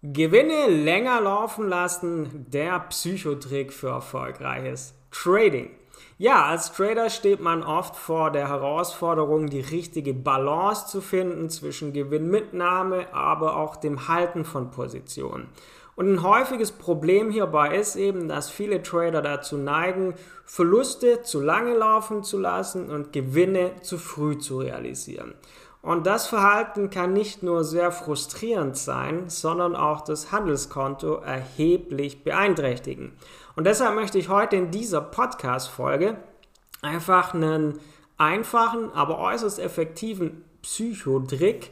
Gewinne länger laufen lassen, der Psychotrick für erfolgreiches Trading. Ja, als Trader steht man oft vor der Herausforderung, die richtige Balance zu finden zwischen Gewinnmitnahme, aber auch dem Halten von Positionen. Und ein häufiges Problem hierbei ist eben, dass viele Trader dazu neigen, Verluste zu lange laufen zu lassen und Gewinne zu früh zu realisieren. Und das Verhalten kann nicht nur sehr frustrierend sein, sondern auch das Handelskonto erheblich beeinträchtigen. Und deshalb möchte ich heute in dieser Podcast-Folge einfach einen einfachen, aber äußerst effektiven Psychotrick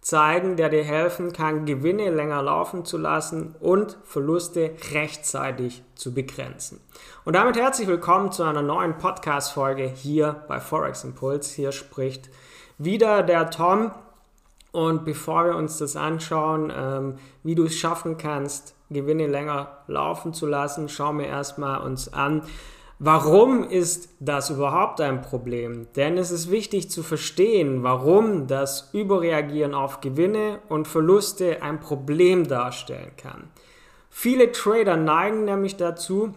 zeigen, der dir helfen kann, Gewinne länger laufen zu lassen und Verluste rechtzeitig zu begrenzen. Und damit herzlich willkommen zu einer neuen Podcast-Folge hier bei Forex Impulse. Hier spricht wieder der Tom. Und bevor wir uns das anschauen, ähm, wie du es schaffen kannst, Gewinne länger laufen zu lassen, schauen wir erstmal uns an, Warum ist das überhaupt ein Problem? Denn es ist wichtig zu verstehen, warum das Überreagieren auf Gewinne und Verluste ein Problem darstellen kann. Viele Trader neigen nämlich dazu,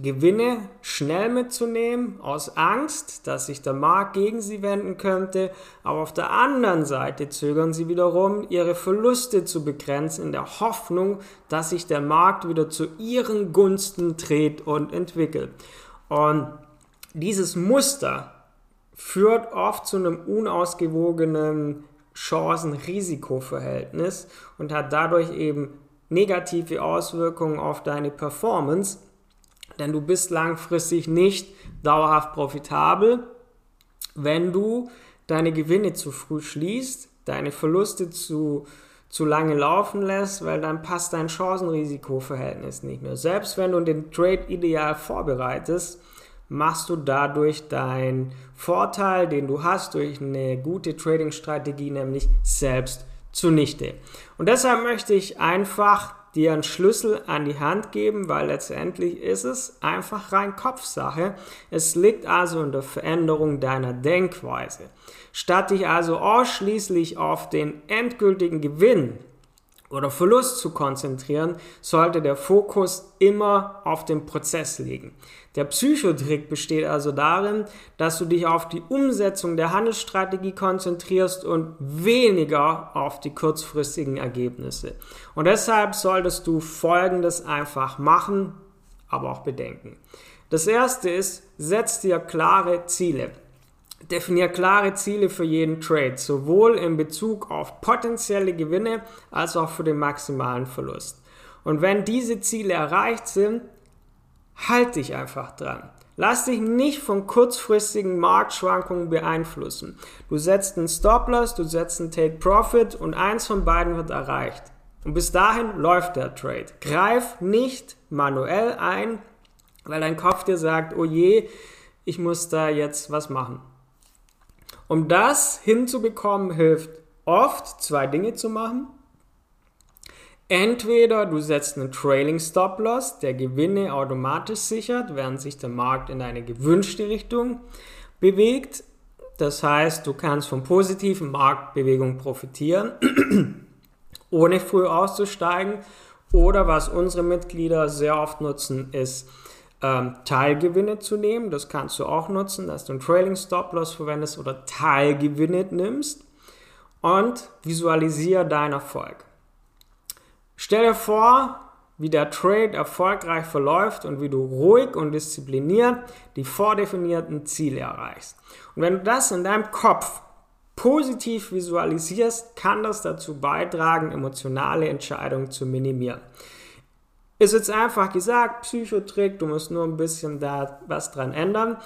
Gewinne schnell mitzunehmen, aus Angst, dass sich der Markt gegen sie wenden könnte, aber auf der anderen Seite zögern sie wiederum, ihre Verluste zu begrenzen, in der Hoffnung, dass sich der Markt wieder zu ihren Gunsten dreht und entwickelt. Und dieses Muster führt oft zu einem unausgewogenen Chancen-Risiko-Verhältnis und hat dadurch eben negative Auswirkungen auf deine Performance denn du bist langfristig nicht dauerhaft profitabel, wenn du deine Gewinne zu früh schließt, deine Verluste zu, zu lange laufen lässt, weil dann passt dein Chancen-Risiko-Verhältnis nicht mehr. Selbst wenn du den Trade ideal vorbereitest, machst du dadurch deinen Vorteil, den du hast durch eine gute Trading-Strategie, nämlich selbst zunichte. Und deshalb möchte ich einfach dir einen Schlüssel an die Hand geben, weil letztendlich ist es einfach rein Kopfsache. Es liegt also in der Veränderung deiner Denkweise. Statt dich also ausschließlich auf den endgültigen Gewinn oder Verlust zu konzentrieren, sollte der Fokus immer auf dem Prozess liegen. Der Psychotrick besteht also darin, dass du dich auf die Umsetzung der Handelsstrategie konzentrierst und weniger auf die kurzfristigen Ergebnisse. Und deshalb solltest du Folgendes einfach machen, aber auch bedenken. Das erste ist, setz dir klare Ziele. Definier klare Ziele für jeden Trade, sowohl in Bezug auf potenzielle Gewinne als auch für den maximalen Verlust. Und wenn diese Ziele erreicht sind, halt dich einfach dran. Lass dich nicht von kurzfristigen Marktschwankungen beeinflussen. Du setzt einen Stop-Loss, du setzt einen Take-Profit und eins von beiden wird erreicht. Und bis dahin läuft der Trade. Greif nicht manuell ein, weil dein Kopf dir sagt, oh je, ich muss da jetzt was machen. Um das hinzubekommen, hilft oft zwei Dinge zu machen. Entweder du setzt einen Trailing Stop Loss, der Gewinne automatisch sichert, während sich der Markt in eine gewünschte Richtung bewegt. Das heißt, du kannst von positiven Marktbewegungen profitieren, ohne früh auszusteigen. Oder was unsere Mitglieder sehr oft nutzen, ist ähm, Teilgewinne zu nehmen. Das kannst du auch nutzen, dass du einen Trailing Stop Loss verwendest oder Teilgewinne nimmst und visualisiere deinen Erfolg. Stell dir vor, wie der Trade erfolgreich verläuft und wie du ruhig und diszipliniert die vordefinierten Ziele erreichst. Und wenn du das in deinem Kopf positiv visualisierst, kann das dazu beitragen, emotionale Entscheidungen zu minimieren. Ist jetzt einfach gesagt, Psychotrick, du musst nur ein bisschen da was dran ändern.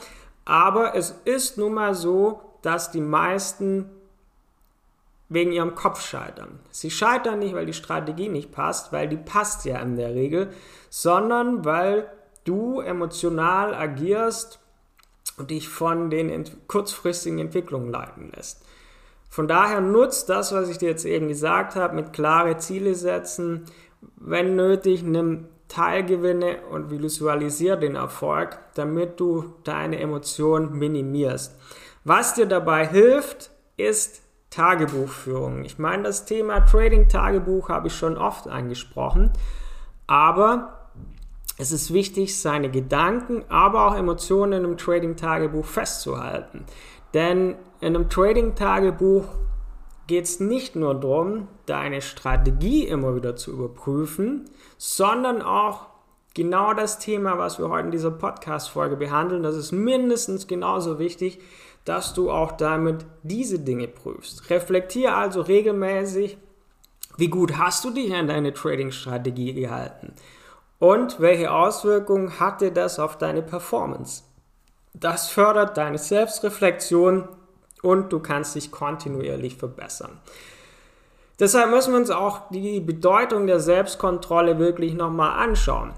Aber es ist nun mal so, dass die meisten wegen ihrem Kopf scheitern. Sie scheitern nicht, weil die Strategie nicht passt, weil die passt ja in der Regel, sondern weil du emotional agierst und dich von den kurzfristigen Entwicklungen leiten lässt. Von daher nutzt das, was ich dir jetzt eben gesagt habe, mit klare Ziele setzen, wenn nötig, nimm Teilgewinne und visualisiere den Erfolg, damit du deine Emotionen minimierst. Was dir dabei hilft, ist Tagebuchführung. Ich meine, das Thema Trading-Tagebuch habe ich schon oft angesprochen, aber es ist wichtig, seine Gedanken, aber auch Emotionen im Trading-Tagebuch festzuhalten. Denn in einem Trading-Tagebuch geht es nicht nur darum, deine Strategie immer wieder zu überprüfen, sondern auch genau das Thema, was wir heute in dieser Podcast-Folge behandeln. Das ist mindestens genauso wichtig, dass du auch damit diese Dinge prüfst. Reflektiere also regelmäßig, wie gut hast du dich an deine Trading-Strategie gehalten und welche Auswirkungen hatte das auf deine Performance. Das fördert deine Selbstreflexion und du kannst dich kontinuierlich verbessern. Deshalb müssen wir uns auch die Bedeutung der Selbstkontrolle wirklich nochmal anschauen.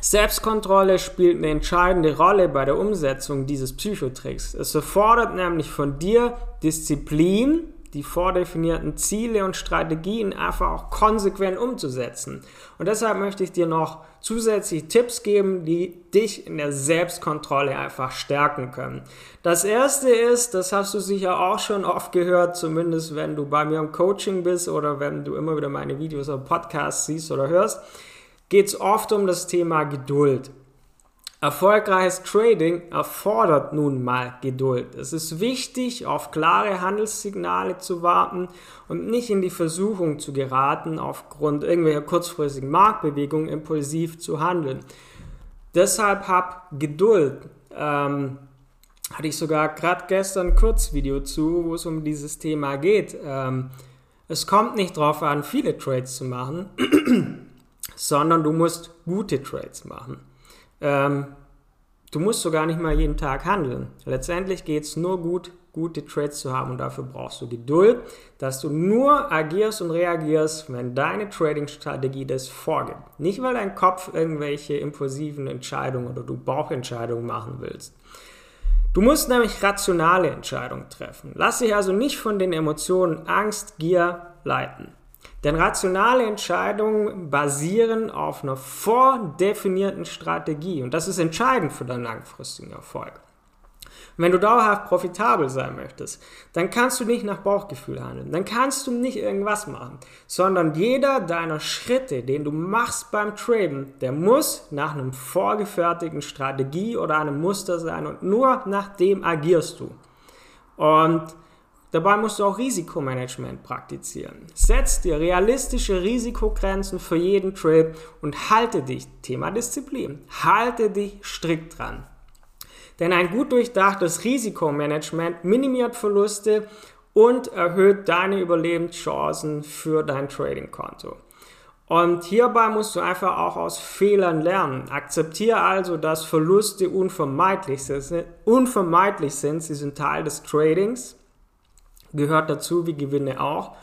Selbstkontrolle spielt eine entscheidende Rolle bei der Umsetzung dieses Psychotricks. Es erfordert nämlich von dir Disziplin, die vordefinierten Ziele und Strategien einfach auch konsequent umzusetzen. Und deshalb möchte ich dir noch zusätzliche Tipps geben, die dich in der Selbstkontrolle einfach stärken können. Das erste ist, das hast du sicher auch schon oft gehört, zumindest wenn du bei mir im Coaching bist oder wenn du immer wieder meine Videos oder Podcasts siehst oder hörst geht es oft um das Thema Geduld. Erfolgreiches Trading erfordert nun mal Geduld. Es ist wichtig, auf klare Handelssignale zu warten und nicht in die Versuchung zu geraten, aufgrund irgendwelcher kurzfristigen Marktbewegungen impulsiv zu handeln. Deshalb hab Geduld. Ähm, hatte ich sogar gerade gestern ein Kurzvideo zu, wo es um dieses Thema geht. Ähm, es kommt nicht darauf an, viele Trades zu machen sondern du musst gute Trades machen. Ähm, du musst sogar nicht mal jeden Tag handeln. Letztendlich geht es nur gut, gute Trades zu haben und dafür brauchst du Geduld, dass du nur agierst und reagierst, wenn deine Trading-Strategie das vorgibt. Nicht, weil dein Kopf irgendwelche impulsiven Entscheidungen oder du Bauchentscheidungen machen willst. Du musst nämlich rationale Entscheidungen treffen. Lass dich also nicht von den Emotionen Angst, Gier leiten. Denn rationale Entscheidungen basieren auf einer vordefinierten Strategie und das ist entscheidend für deinen langfristigen Erfolg. Wenn du dauerhaft profitabel sein möchtest, dann kannst du nicht nach Bauchgefühl handeln. Dann kannst du nicht irgendwas machen, sondern jeder deiner Schritte, den du machst beim Traden, der muss nach einem vorgefertigten Strategie oder einem Muster sein und nur nach dem agierst du. Und Dabei musst du auch Risikomanagement praktizieren. Setz dir realistische Risikogrenzen für jeden Trade und halte dich, Thema Disziplin, halte dich strikt dran. Denn ein gut durchdachtes Risikomanagement minimiert Verluste und erhöht deine Überlebenschancen für dein Trading-Konto. Und hierbei musst du einfach auch aus Fehlern lernen. Akzeptiere also, dass Verluste unvermeidlich sind. Unvermeidlich sind. Sie sind Teil des Tradings gehört dazu wie Gewinne auch.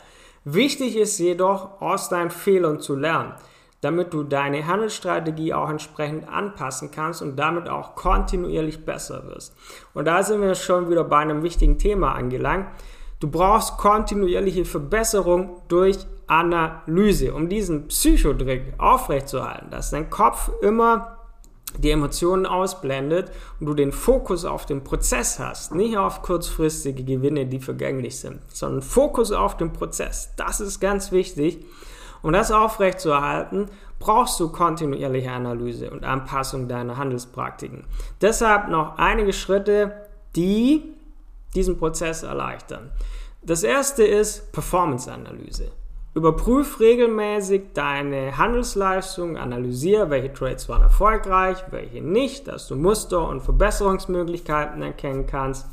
Wichtig ist jedoch, aus deinen Fehlern zu lernen, damit du deine Handelsstrategie auch entsprechend anpassen kannst und damit auch kontinuierlich besser wirst. Und da sind wir schon wieder bei einem wichtigen Thema angelangt. Du brauchst kontinuierliche Verbesserung durch Analyse, um diesen Psychodrick aufrechtzuerhalten, dass dein Kopf immer die Emotionen ausblendet und du den Fokus auf den Prozess hast, nicht auf kurzfristige Gewinne, die vergänglich sind, sondern Fokus auf den Prozess. Das ist ganz wichtig. Um das aufrechtzuerhalten, brauchst du kontinuierliche Analyse und Anpassung deiner Handelspraktiken. Deshalb noch einige Schritte, die diesen Prozess erleichtern. Das erste ist Performance-Analyse. Überprüf regelmäßig deine Handelsleistung, analysiere, welche Trades waren erfolgreich, welche nicht, dass du Muster und Verbesserungsmöglichkeiten erkennen kannst.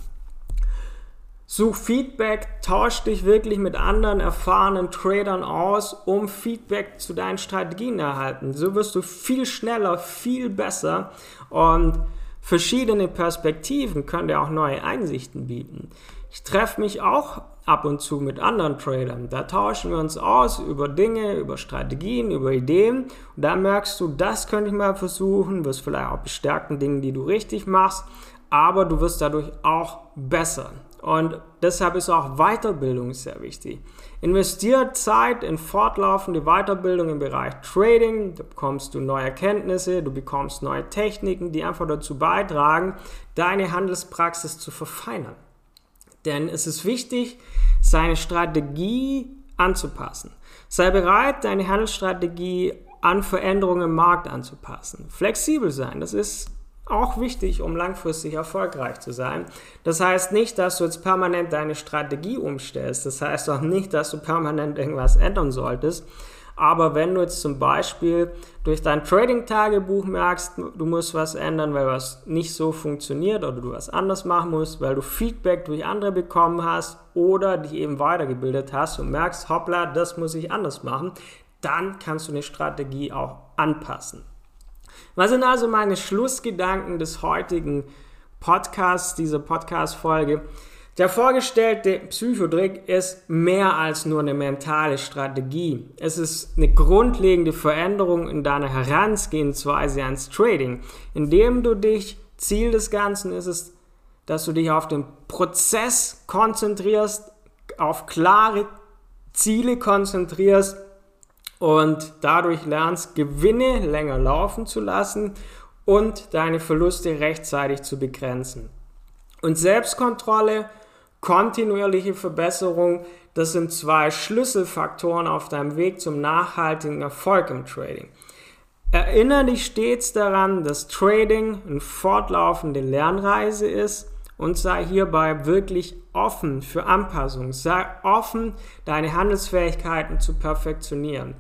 Such Feedback, tausch dich wirklich mit anderen erfahrenen Tradern aus, um Feedback zu deinen Strategien erhalten. So wirst du viel schneller, viel besser und verschiedene Perspektiven können dir auch neue Einsichten bieten. Ich treffe mich auch ab und zu mit anderen Tradern. Da tauschen wir uns aus über Dinge, über Strategien, über Ideen. Und da merkst du, das könnte ich mal versuchen, wirst vielleicht auch bestärkten Dingen, die du richtig machst, aber du wirst dadurch auch besser. Und deshalb ist auch Weiterbildung sehr wichtig. Investiert Zeit in fortlaufende Weiterbildung im Bereich Trading, da bekommst du neue Erkenntnisse, du bekommst neue Techniken, die einfach dazu beitragen, deine Handelspraxis zu verfeinern. Denn es ist wichtig, seine Strategie anzupassen. Sei bereit, deine Handelsstrategie an Veränderungen im Markt anzupassen. Flexibel sein, das ist auch wichtig, um langfristig erfolgreich zu sein. Das heißt nicht, dass du jetzt permanent deine Strategie umstellst. Das heißt auch nicht, dass du permanent irgendwas ändern solltest. Aber wenn du jetzt zum Beispiel durch dein Trading-Tagebuch merkst, du musst was ändern, weil was nicht so funktioniert oder du was anders machen musst, weil du Feedback durch andere bekommen hast oder dich eben weitergebildet hast und merkst, hoppla, das muss ich anders machen, dann kannst du eine Strategie auch anpassen. Was sind also meine Schlussgedanken des heutigen Podcasts, dieser Podcast-Folge? Der vorgestellte Psychotrick ist mehr als nur eine mentale Strategie. Es ist eine grundlegende Veränderung in deiner Herangehensweise ans Trading, indem du dich, Ziel des Ganzen ist es, dass du dich auf den Prozess konzentrierst, auf klare Ziele konzentrierst und dadurch lernst, Gewinne länger laufen zu lassen und deine Verluste rechtzeitig zu begrenzen. Und Selbstkontrolle kontinuierliche Verbesserung, das sind zwei Schlüsselfaktoren auf deinem Weg zum nachhaltigen Erfolg im Trading. Erinnere dich stets daran, dass Trading eine fortlaufende Lernreise ist und sei hierbei wirklich offen für Anpassungen. Sei offen, deine Handelsfähigkeiten zu perfektionieren.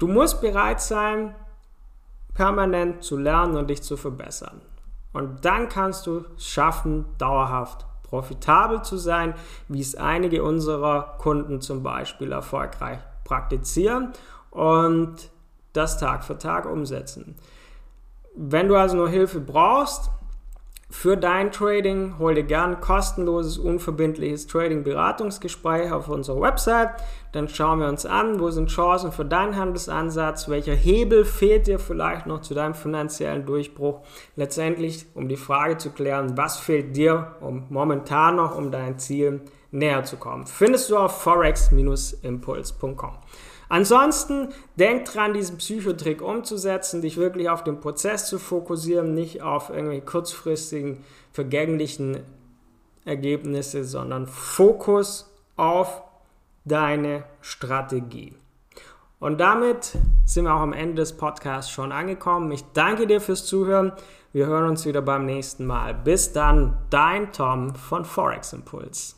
Du musst bereit sein, permanent zu lernen und dich zu verbessern. Und dann kannst du es schaffen, dauerhaft profitabel zu sein, wie es einige unserer Kunden zum Beispiel erfolgreich praktizieren und das Tag für Tag umsetzen. Wenn du also nur Hilfe brauchst, für dein Trading hol dir gern kostenloses, unverbindliches Trading-Beratungsgespräch auf unserer Website. Dann schauen wir uns an, wo sind Chancen für deinen Handelsansatz, welcher Hebel fehlt dir vielleicht noch zu deinem finanziellen Durchbruch. Letztendlich, um die Frage zu klären, was fehlt dir um momentan noch, um dein Ziel näher zu kommen. Findest du auf forex-impuls.com. Ansonsten denk dran, diesen Psychotrick umzusetzen, dich wirklich auf den Prozess zu fokussieren, nicht auf irgendwelche kurzfristigen, vergänglichen Ergebnisse, sondern Fokus auf deine Strategie. Und damit sind wir auch am Ende des Podcasts schon angekommen. Ich danke dir fürs Zuhören. Wir hören uns wieder beim nächsten Mal. Bis dann, dein Tom von Forex Impulse.